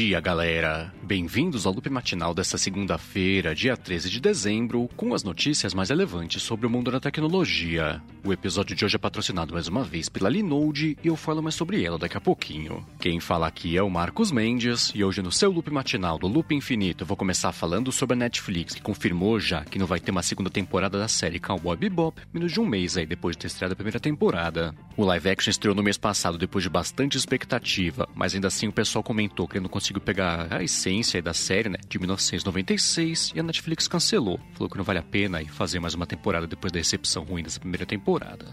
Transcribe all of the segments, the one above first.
dia, galera! Bem-vindos ao loop matinal desta segunda-feira, dia 13 de dezembro, com as notícias mais relevantes sobre o mundo da tecnologia. O episódio de hoje é patrocinado mais uma vez pela Linode e eu falo mais sobre ela daqui a pouquinho. Quem fala aqui é o Marcos Mendes e hoje no seu loop matinal do Loop Infinito eu vou começar falando sobre a Netflix, que confirmou já que não vai ter uma segunda temporada da série Cowboy Bebop, menos de um mês aí depois de ter estreado a primeira temporada. O live action estreou no mês passado depois de bastante expectativa, mas ainda assim o pessoal comentou que ele não conseguiu pegar a essência da série, né, de 1996, e a Netflix cancelou. Falou que não vale a pena fazer mais uma temporada depois da recepção ruim dessa primeira temporada.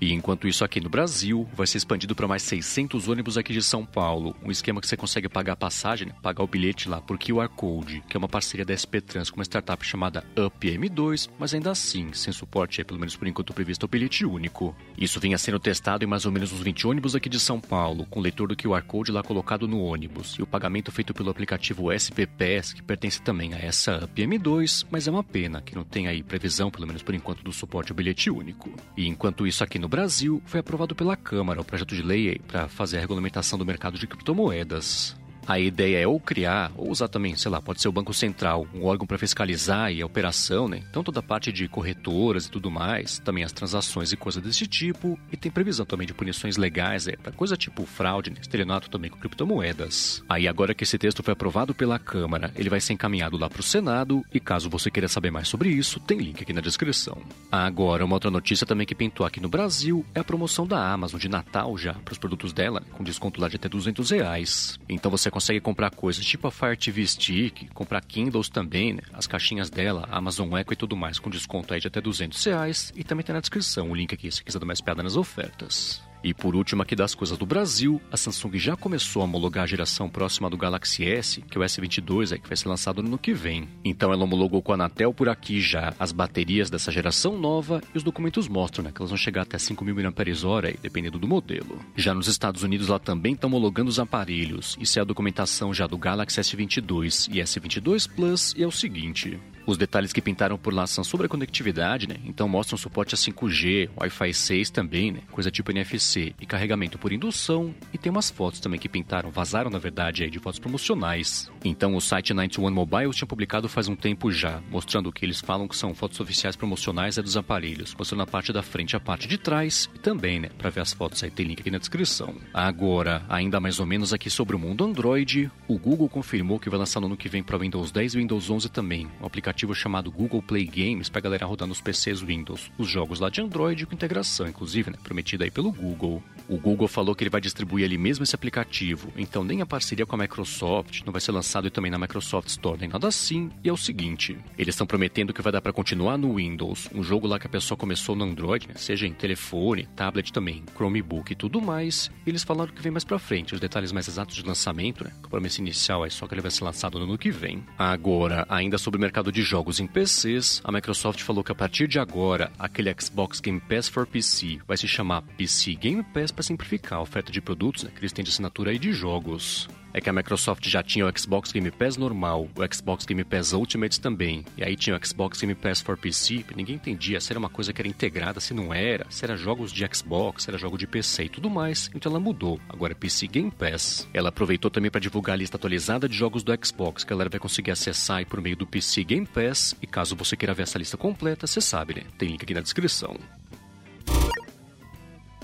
E enquanto isso aqui no Brasil, vai ser expandido para mais 600 ônibus aqui de São Paulo. Um esquema que você consegue pagar a passagem, pagar o bilhete lá por QR Code, que é uma parceria da SP Trans com uma startup chamada UpM2, mas ainda assim, sem suporte, é pelo menos por enquanto previsto o bilhete único. Isso vinha sendo testado em mais ou menos uns 20 ônibus aqui de São Paulo, com leitor do QR Code lá colocado no ônibus, e o pagamento feito pelo aplicativo SPPS, que pertence também a essa UpM2, mas é uma pena que não tem aí previsão, pelo menos por enquanto, do suporte ao bilhete único. E enquanto isso aqui no no Brasil, foi aprovado pela Câmara o projeto de lei para fazer a regulamentação do mercado de criptomoedas. A ideia é ou criar, ou usar também, sei lá, pode ser o Banco Central, um órgão para fiscalizar e a operação, né? Então toda a parte de corretoras e tudo mais, também as transações e coisas desse tipo, e tem previsão também de punições legais, é, para coisa tipo fraude, né? estelionato também com criptomoedas. Aí agora que esse texto foi aprovado pela Câmara, ele vai ser encaminhado lá para o Senado, e caso você queira saber mais sobre isso, tem link aqui na descrição. Agora, uma outra notícia também que pintou aqui no Brasil é a promoção da Amazon de Natal já, para os produtos dela, né? com desconto lá de até 200 reais. Então você consegue comprar coisas tipo a Fire TV Stick, comprar Kindles também, né? as caixinhas dela, Amazon Echo e tudo mais, com desconto aí de até 200 reais. E também tem na descrição o link aqui se quiser dar mais piada nas ofertas. E por último aqui das coisas do Brasil, a Samsung já começou a homologar a geração próxima do Galaxy S, que é o S22, é, que vai ser lançado no ano que vem. Então ela homologou com a Anatel por aqui já as baterias dessa geração nova e os documentos mostram né, que elas vão chegar até 5.000 mAh, dependendo do modelo. Já nos Estados Unidos ela também está homologando os aparelhos. Isso é a documentação já do Galaxy S22 e S22 Plus e é o seguinte. Os detalhes que pintaram por lá são sobre a conectividade, né? Então mostram suporte a 5G, Wi-Fi 6 também, né? Coisa tipo NFC e carregamento por indução. E tem umas fotos também que pintaram, vazaram na verdade aí de fotos promocionais. Então o site 91 Mobile tinha publicado faz um tempo já, mostrando que eles falam que são fotos oficiais promocionais é dos aparelhos, mostrando a parte da frente e a parte de trás e também, né? Para ver as fotos aí tem link aqui na descrição. Agora, ainda mais ou menos aqui sobre o mundo Android, o Google confirmou que vai lançar no ano que vem para Windows 10 e Windows 11 também, um aplicativo chamado Google Play Games para galera rodar nos PCs Windows. Os jogos lá de Android com integração, inclusive, né, prometida aí pelo Google. O Google falou que ele vai distribuir ali mesmo esse aplicativo, então nem a parceria com a Microsoft não vai ser lançado também na Microsoft Store, nem nada assim. E é o seguinte, eles estão prometendo que vai dar para continuar no Windows, um jogo lá que a pessoa começou no Android, né, seja em telefone, tablet também, Chromebook e tudo mais. E eles falaram que vem mais para frente, os detalhes mais exatos de lançamento, né, a promessa inicial é só que ele vai ser lançado no ano que vem. Agora, ainda sobre o mercado de jogos em PCs, a Microsoft falou que a partir de agora, aquele Xbox Game Pass for PC vai se chamar PC Game Pass para simplificar a oferta de produtos né, que eles têm de assinatura aí de jogos é que a Microsoft já tinha o Xbox Game Pass normal, o Xbox Game Pass Ultimate também, e aí tinha o Xbox Game Pass for PC, ninguém entendia se era uma coisa que era integrada, se não era, se era jogos de Xbox, se era jogo de PC e tudo mais, então ela mudou, agora é PC Game Pass. Ela aproveitou também para divulgar a lista atualizada de jogos do Xbox, que a galera vai conseguir acessar por meio do PC Game Pass, e caso você queira ver essa lista completa, você sabe, né? Tem link aqui na descrição.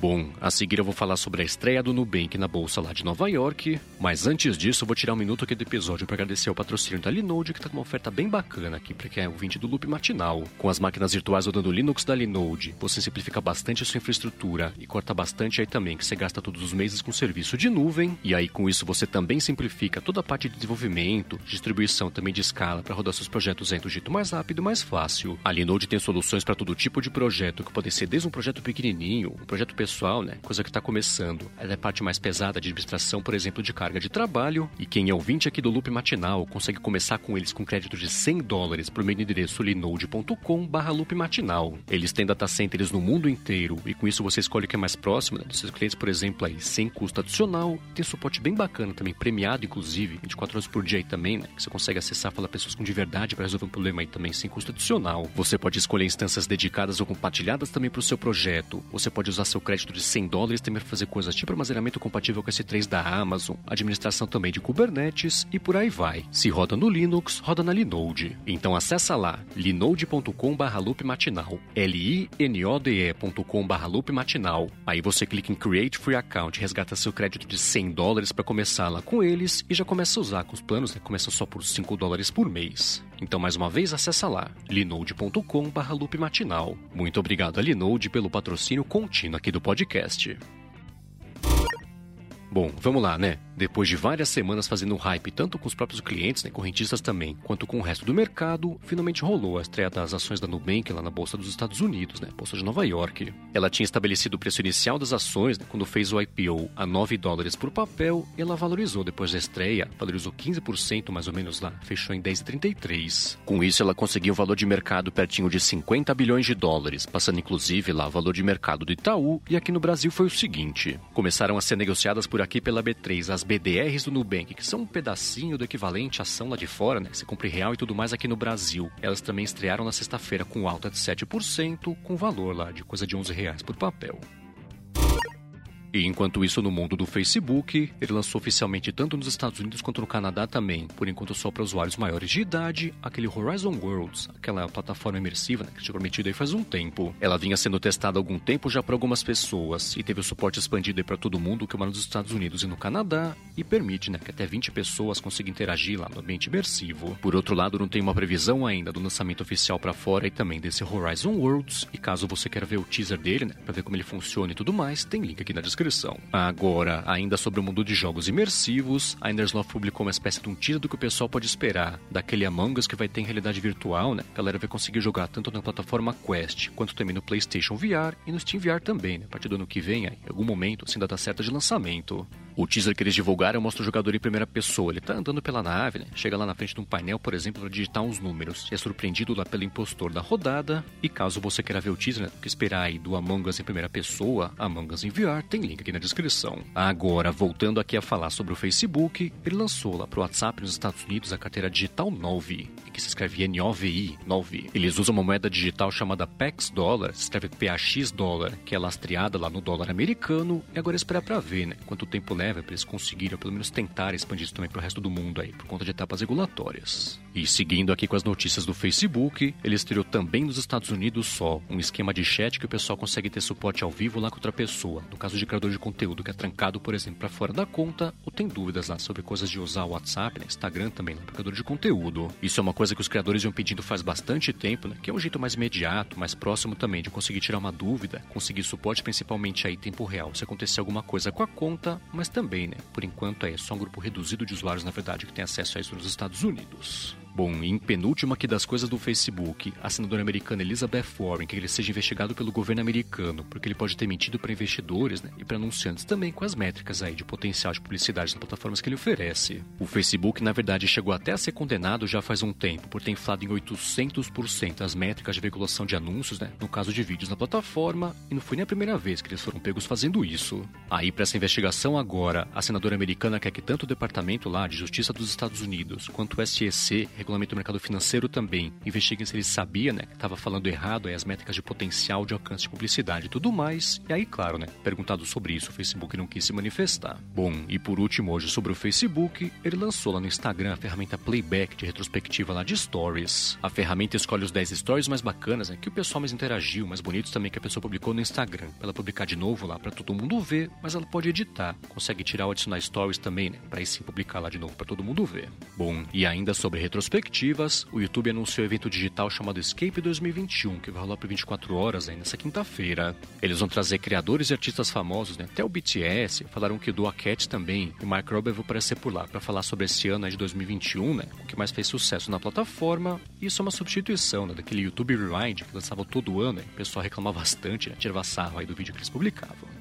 Bom, a seguir eu vou falar sobre a estreia do Nubank na bolsa lá de Nova York, mas antes disso eu vou tirar um minuto aqui do episódio para agradecer ao patrocínio da Linode, que tá com uma oferta bem bacana aqui para quem é ouvinte do Loop Matinal. Com as máquinas virtuais rodando Linux da Linode, você simplifica bastante a sua infraestrutura e corta bastante aí também que você gasta todos os meses com serviço de nuvem, e aí com isso você também simplifica toda a parte de desenvolvimento, distribuição também de escala para rodar seus projetos em do jeito mais rápido e mais fácil. A Linode tem soluções para todo tipo de projeto, que pode ser desde um projeto pequenininho, um projeto pessoal pessoal, né? Coisa que está começando. Ela é a parte mais pesada de administração, por exemplo, de carga de trabalho. E quem é ouvinte aqui do Loop Matinal consegue começar com eles com crédito de 100 dólares por meio do endereço linode.com barra Loop Matinal. Eles têm data centers no mundo inteiro e com isso você escolhe o que é mais próximo né, dos seus clientes, por exemplo, aí, sem custo adicional. Tem suporte bem bacana também, premiado inclusive, 24 horas por dia aí também, né? Que você consegue acessar, falar pessoas com de verdade para resolver um problema aí também sem custo adicional. Você pode escolher instâncias dedicadas ou compartilhadas também para o seu projeto. Você pode usar seu crédito crédito de 100 dólares também para fazer coisas tipo armazenamento compatível com S3 da Amazon, administração também de Kubernetes e por aí vai. Se roda no Linux, roda na Linode. Então acessa lá linode.com/loop matinal, l i n o d e.com/loop matinal. Aí você clica em Create Free Account, resgata seu crédito de 100 dólares para começar lá com eles e já começa a usar com os planos, né? Começa só por 5 dólares por mês. Então, mais uma vez, acessa lá, linode.com/loop matinal. Muito obrigado a Linode pelo patrocínio contínuo aqui do podcast. Bom, vamos lá, né? Depois de várias semanas fazendo hype tanto com os próprios clientes, né, correntistas também, quanto com o resto do mercado, finalmente rolou a estreia das ações da Nubank lá na Bolsa dos Estados Unidos, né, Bolsa de Nova York. Ela tinha estabelecido o preço inicial das ações né, quando fez o IPO a 9 dólares por papel e ela valorizou depois da estreia, valorizou 15% mais ou menos lá, fechou em 10,33. Com isso, ela conseguiu um valor de mercado pertinho de 50 bilhões de dólares, passando inclusive lá o valor de mercado do Itaú, e aqui no Brasil foi o seguinte: começaram a ser negociadas por aqui pela B3 as BDRs do Nubank, que são um pedacinho do equivalente à ação lá de fora, né? Você compra real e tudo mais aqui no Brasil. Elas também estrearam na sexta-feira com alta de 7%, com valor lá de coisa de 11 reais por papel. E enquanto isso, no mundo do Facebook, ele lançou oficialmente tanto nos Estados Unidos quanto no Canadá também, por enquanto só para usuários maiores de idade, aquele Horizon Worlds, aquela plataforma imersiva né, que tinha prometido aí faz um tempo. Ela vinha sendo testada há algum tempo já para algumas pessoas e teve o suporte expandido aí para todo mundo que mora nos Estados Unidos e no Canadá e permite né, que até 20 pessoas consigam interagir lá no ambiente imersivo. Por outro lado, não tem uma previsão ainda do lançamento oficial para fora e também desse Horizon Worlds. E caso você queira ver o teaser dele, né, para ver como ele funciona e tudo mais, tem link aqui na descrição descrição. Agora, ainda sobre o mundo de jogos imersivos, a Indersloth publicou uma espécie de um teaser do que o pessoal pode esperar daquele Among Us que vai ter em realidade virtual, né? A galera vai conseguir jogar tanto na plataforma Quest quanto também no PlayStation VR e no Steam VR também, né? A partir do ano que vem, em algum momento, assim, data certa de lançamento. O teaser que eles divulgaram mostra o jogador em primeira pessoa. Ele tá andando pela nave, né? Chega lá na frente de um painel, por exemplo, para digitar uns números. É surpreendido lá pelo impostor da rodada. E caso você queira ver o teaser, né? Que esperar aí do Among Us em primeira pessoa, Among Us em VR, tem link aqui na descrição. Agora, voltando aqui a falar sobre o Facebook, ele lançou lá pro WhatsApp nos Estados Unidos a carteira digital 9, que se escreve N-O-V-I, 9. Eles usam uma moeda digital chamada PAX Dollar, se escreve PAX Dólar, que é lastreada lá no dólar americano. E agora esperar para ver, né? Quanto tempo leva para eles conseguirem, ou pelo menos tentar expandir isso também para o resto do mundo aí, por conta de etapas regulatórias. E seguindo aqui com as notícias do Facebook, ele estreou também nos Estados Unidos só um esquema de chat que o pessoal consegue ter suporte ao vivo lá com outra pessoa. No caso de criador de conteúdo que é trancado, por exemplo, para fora da conta, ou tem dúvidas lá sobre coisas de usar o WhatsApp, né, Instagram também, lá, para criador de conteúdo. Isso é uma coisa que os criadores iam pedindo faz bastante tempo, né, que é um jeito mais imediato, mais próximo também de conseguir tirar uma dúvida, conseguir suporte principalmente aí em tempo real, se acontecer alguma coisa com a conta, mas também, né? Por enquanto é só um grupo reduzido de usuários, na verdade, que tem acesso a isso nos Estados Unidos. Bom, em penúltima aqui das coisas do Facebook, a senadora americana Elizabeth Warren que ele seja investigado pelo governo americano, porque ele pode ter mentido para investidores né, e para anunciantes também com as métricas aí de potencial de publicidade nas plataformas que ele oferece. O Facebook, na verdade, chegou até a ser condenado já faz um tempo por ter inflado em 800% as métricas de regulação de anúncios, né, no caso de vídeos na plataforma, e não foi nem a primeira vez que eles foram pegos fazendo isso. Aí, para essa investigação agora, a senadora americana quer que tanto o Departamento lá de Justiça dos Estados Unidos quanto o SEC regulamento do mercado financeiro também investiguem se ele sabia, né, que estava falando errado aí as métricas de potencial de alcance de publicidade e tudo mais. E aí, claro, né, perguntado sobre isso, o Facebook não quis se manifestar. Bom, e por último, hoje sobre o Facebook, ele lançou lá no Instagram a ferramenta Playback de retrospectiva lá de Stories. A ferramenta escolhe os 10 stories mais bacanas, né, que o pessoal mais interagiu, mais bonitos também que a pessoa publicou no Instagram. Ela publicar de novo lá para todo mundo ver, mas ela pode editar, consegue tirar ou adicionar stories também, né, para aí sim publicar lá de novo para todo mundo ver. Bom, e ainda sobre retrospectiva perspectivas, o YouTube anunciou o evento digital chamado Escape 2021, que vai rolar por 24 horas aí nessa quinta-feira. Eles vão trazer criadores e artistas famosos, né? até o BTS, falaram que o Doa Cat também, e o Mark Rober vai aparecer por lá para falar sobre esse ano de 2021, né? o que mais fez sucesso na plataforma. E isso é uma substituição né? daquele YouTube Rewind que lançava todo ano, né? o pessoal reclamava bastante, né? tirava sarro aí do vídeo que eles publicavam.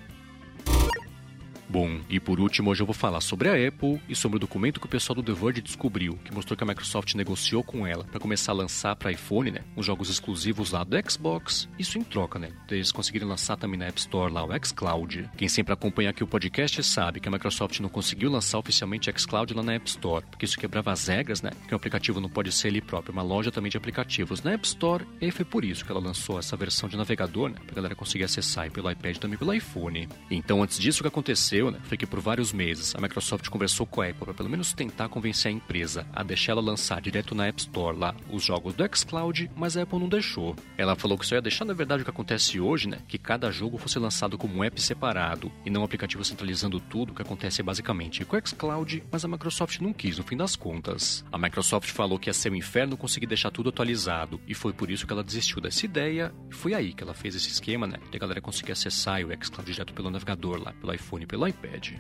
Bom, e por último, hoje eu vou falar sobre a Apple e sobre o documento que o pessoal do The Verge descobriu, que mostrou que a Microsoft negociou com ela para começar a lançar para iPhone, né, os jogos exclusivos lá do Xbox. Isso em troca, né, eles conseguirem lançar também na App Store lá o xCloud. Quem sempre acompanha aqui o podcast sabe que a Microsoft não conseguiu lançar oficialmente xCloud lá na App Store, porque isso quebrava as regras, né, que o aplicativo não pode ser ele próprio, uma loja também de aplicativos na App Store, e foi por isso que ela lançou essa versão de navegador, né, pra galera conseguir acessar pelo iPad também pelo iPhone. Então, antes disso, o que aconteceu, né, foi que por vários meses a Microsoft conversou com a Apple para pelo menos tentar convencer a empresa a deixar ela lançar direto na App Store lá os jogos do xCloud, mas a Apple não deixou. Ela falou que só ia deixar, na verdade, o que acontece hoje, né, que cada jogo fosse lançado como um app separado e não um aplicativo centralizando tudo, que acontece basicamente com o xCloud, mas a Microsoft não quis no fim das contas. A Microsoft falou que ia ser um inferno conseguir deixar tudo atualizado e foi por isso que ela desistiu dessa ideia e foi aí que ela fez esse esquema, né, de a galera conseguir acessar o xCloud direto pelo navegador lá, pelo iPhone e pelo iPad.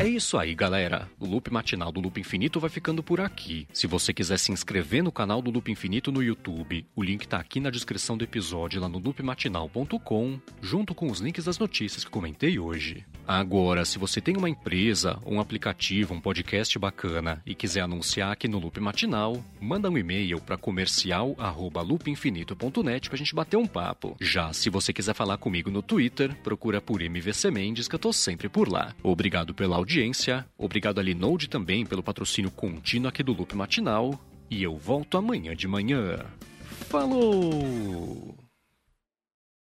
É isso aí, galera. O Loop Matinal do Loop Infinito vai ficando por aqui. Se você quiser se inscrever no canal do Loop Infinito no YouTube, o link tá aqui na descrição do episódio lá no loopmatinal.com, junto com os links das notícias que comentei hoje. Agora, se você tem uma empresa, um aplicativo, um podcast bacana e quiser anunciar aqui no Loop Matinal, manda um e-mail para comercial@loopinfinito.net pra gente bater um papo. Já se você quiser falar comigo no Twitter, procura por MVC Mendes que eu tô sempre por lá. Obrigado pela audiência, obrigado a Linode também pelo patrocínio contínuo aqui do Loop Matinal e eu volto amanhã de manhã. Falou!